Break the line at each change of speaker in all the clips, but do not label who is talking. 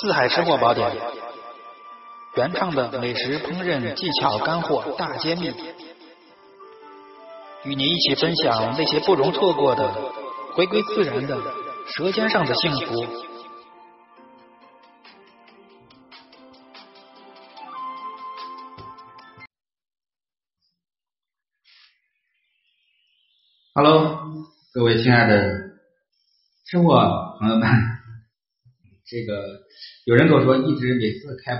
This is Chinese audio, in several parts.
四海吃货宝典，原创的美食烹饪技巧干货大揭秘，与您一起分享那些不容错过的回归自然的舌尖上的幸福。
Hello，各位亲爱的吃货朋友们，这个有人跟我说，一直每次开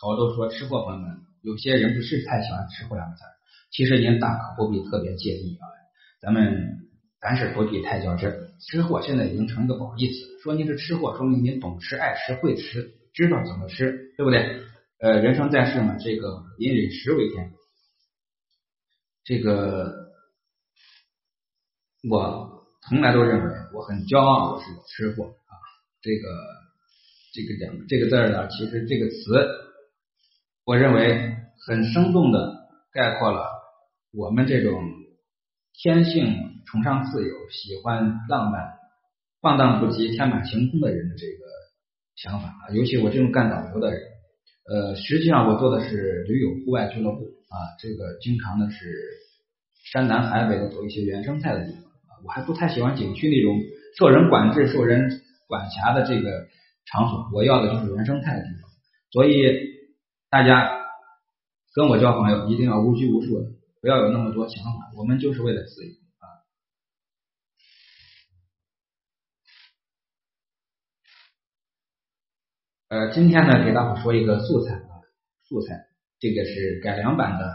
口都说吃货朋友们，有些人不是太喜欢吃货两个字，其实您大可不必特别介意啊，咱们凡事不必太较真。吃货现在已经成一个不好意思，说您是吃货，说明您懂吃、爱吃、会吃，知道怎么吃，对不对？呃，人生在世嘛，这个以饮食为天，这个。我从来都认为我很骄傲，我是吃货啊。这个这个两这个字儿呢，其实这个词，我认为很生动的概括了我们这种天性崇尚自由、喜欢浪漫、放荡不羁、天马行空的人的这个想法啊。尤其我这种干导游的人，呃，实际上我做的是驴友户外俱乐部啊，这个经常的是山南海北的走一些原生态的地方。我还不太喜欢景区那种受人管制、受人管辖的这个场所，我要的就是原生态的地方。所以大家跟我交朋友一定要无拘无束的，不要有那么多想法。我们就是为了自由啊。呃，今天呢，给大伙说一个素菜啊，素菜，这个是改良版的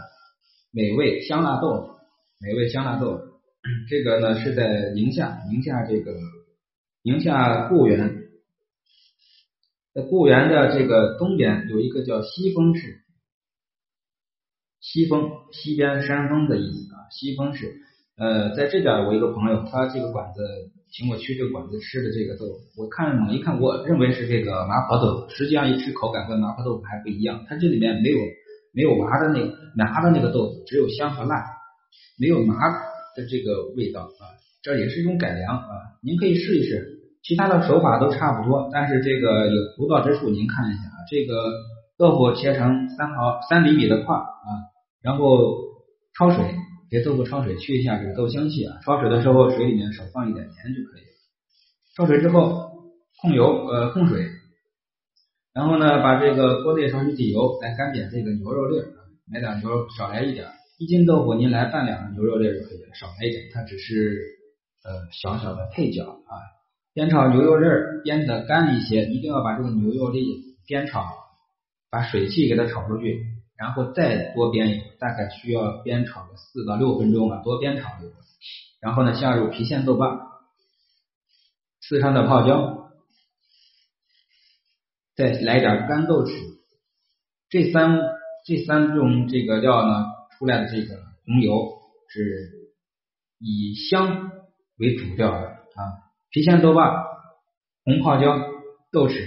美味香辣豆腐，美味香辣豆腐。这个呢是在宁夏，宁夏这个宁夏固原，在固原的这个东边有一个叫西峰市，西峰西边山峰的意思啊，西峰市。呃，在这边我一个朋友，他这个馆子请我去这个馆子吃的这个豆腐，我看猛一看，我认为是这个麻婆豆腐，实际上一吃口感跟麻婆豆腐还不一样，它这里面没有没有麻的那个麻的那个豆子，只有香和辣，没有麻。的这个味道啊，这也是一种改良啊，您可以试一试。其他的手法都差不多，但是这个有独到之处，您看一下啊。这个豆腐切成三毫三厘米的块啊，然后焯水，给豆腐焯水，去一下这个豆腥气啊。焯水的时候，水里面少放一点盐就可以了。焯水之后，控油呃控水，然后呢，把这个锅内少许底油来干煸这个牛肉粒儿，买点牛肉少来一点。一斤豆腐您来半两牛肉粒就可以了，少来一点，它只是呃小小的配角啊。煸炒牛肉粒儿煸的干一些，一定要把这个牛肉粒煸炒，把水汽给它炒出去，然后再多煸一会儿，大概需要煸炒个四到六分钟吧，多煸炒一会儿。然后呢，下入郫县豆瓣、四川的泡椒，再来点干豆豉，这三这三种这个料呢。出来的这个红油是以香为主调的啊，郫县豆瓣、红泡椒、豆豉，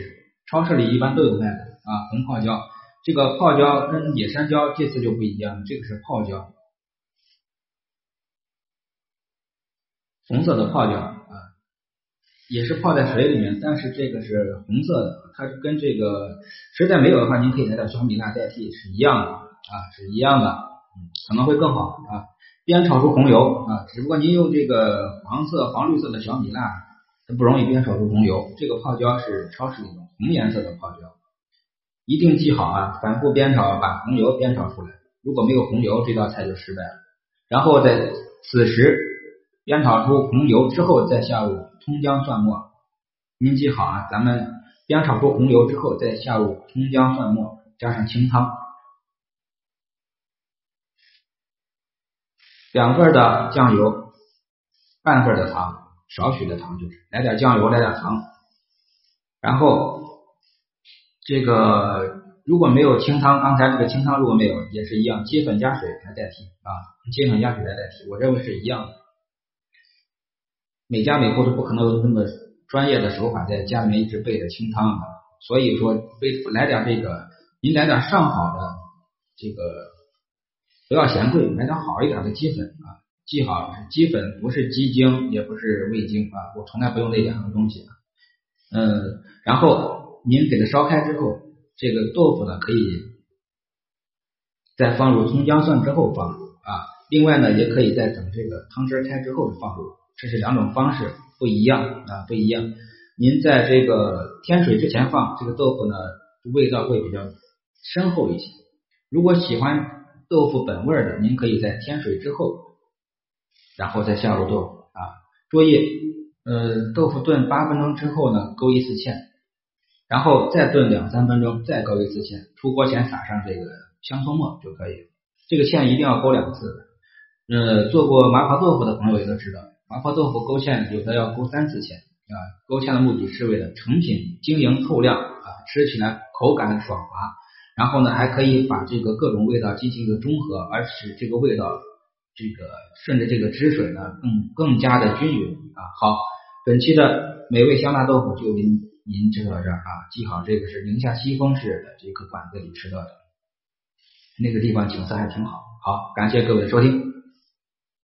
超市里一般都有卖的啊。红泡椒，这个泡椒跟野山椒这次就不一样，这个是泡椒，红色的泡椒啊，也是泡在水里面，但是这个是红色的，它跟这个实在没有的话，您可以来点小米辣代替，是一样的啊，是一样的。可能会更好啊，煸炒出红油啊，只不过您用这个黄色、黄绿色的小米辣，它不容易煸炒出红油。这个泡椒是超市里的红颜色的泡椒，一定记好啊，反复煸炒，把红油煸炒出来。如果没有红油，这道菜就失败了。然后在此时煸炒出红油之后，再下入葱姜蒜末。您记好啊，咱们煸炒出红油之后，再下入葱姜蒜末，加上清汤。两份的酱油，半份的糖，少许的糖就是，来点酱油，来点糖，然后这个如果没有清汤，刚才这个清汤如果没有，也是一样，鸡粉加水来代替啊，鸡粉加水来代替，我认为是一样的。每家每户都不可能有那么专业的手法，在家里面一直备着清汤啊，所以说备来点这个，您来点上好的这个。不要嫌贵，买点好一点的鸡粉啊！记好，鸡粉不是鸡精，也不是味精啊！我从来不用那两个东西。嗯，然后您给它烧开之后，这个豆腐呢可以再放入葱姜蒜之后放入啊。另外呢，也可以在等这个汤汁开之后放入，这是两种方式不一样啊，不一样。您在这个添水之前放这个豆腐呢，味道会比较深厚一些。如果喜欢豆腐本味的，您可以在添水之后，然后再下入豆腐啊。注意，呃，豆腐炖八分钟之后呢，勾一次芡，然后再炖两三分钟，再勾一次芡。出锅前撒上这个香葱末就可以。这个芡一定要勾两次。呃，做过麻婆豆腐的朋友也都知道，麻婆豆腐勾芡有的要勾三次芡啊。勾芡的目的是为了成品晶莹透亮啊，吃起来口感爽滑。然后呢，还可以把这个各种味道进行一个中和，而使这个味道这个顺着这个汁水呢，更更加的均匀啊。好，本期的美味香辣豆腐就您您吃到这儿啊，记好这个是宁夏西风市的这个馆子里吃到的，那个地方景色还挺好。好，感谢各位的收听。